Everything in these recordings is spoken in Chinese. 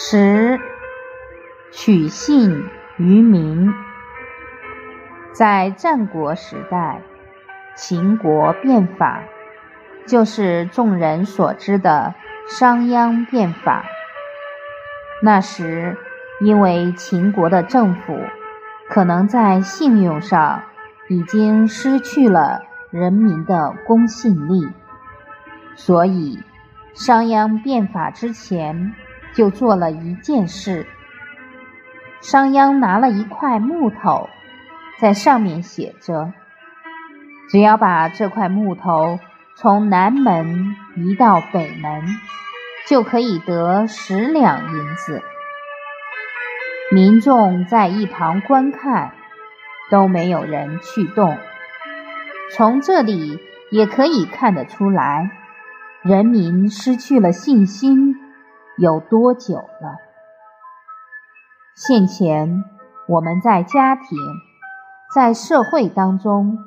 十取信于民，在战国时代，秦国变法，就是众人所知的商鞅变法。那时，因为秦国的政府可能在信用上已经失去了人民的公信力，所以商鞅变法之前。就做了一件事。商鞅拿了一块木头，在上面写着：“只要把这块木头从南门移到北门，就可以得十两银子。”民众在一旁观看，都没有人去动。从这里也可以看得出来，人民失去了信心。有多久了？现前我们在家庭、在社会当中，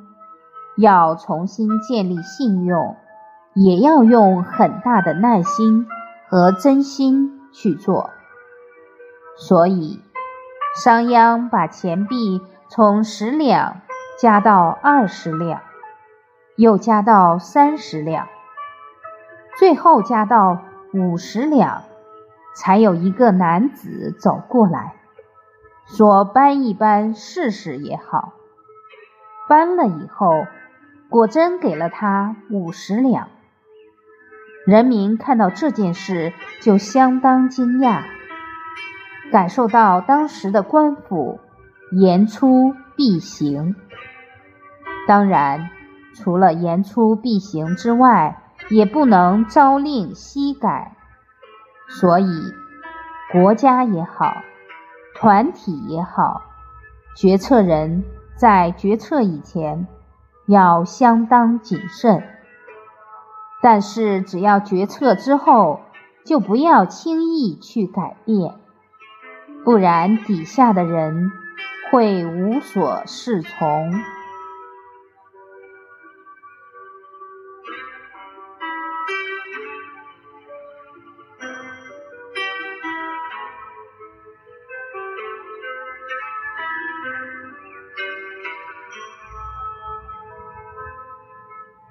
要重新建立信用，也要用很大的耐心和真心去做。所以，商鞅把钱币从十两加到二十两，又加到三十两，最后加到五十两。才有一个男子走过来，说：“搬一搬试试也好。”搬了以后，果真给了他五十两。人民看到这件事就相当惊讶，感受到当时的官府言出必行。当然，除了言出必行之外，也不能朝令夕改。所以，国家也好，团体也好，决策人在决策以前要相当谨慎。但是，只要决策之后，就不要轻易去改变，不然底下的人会无所适从。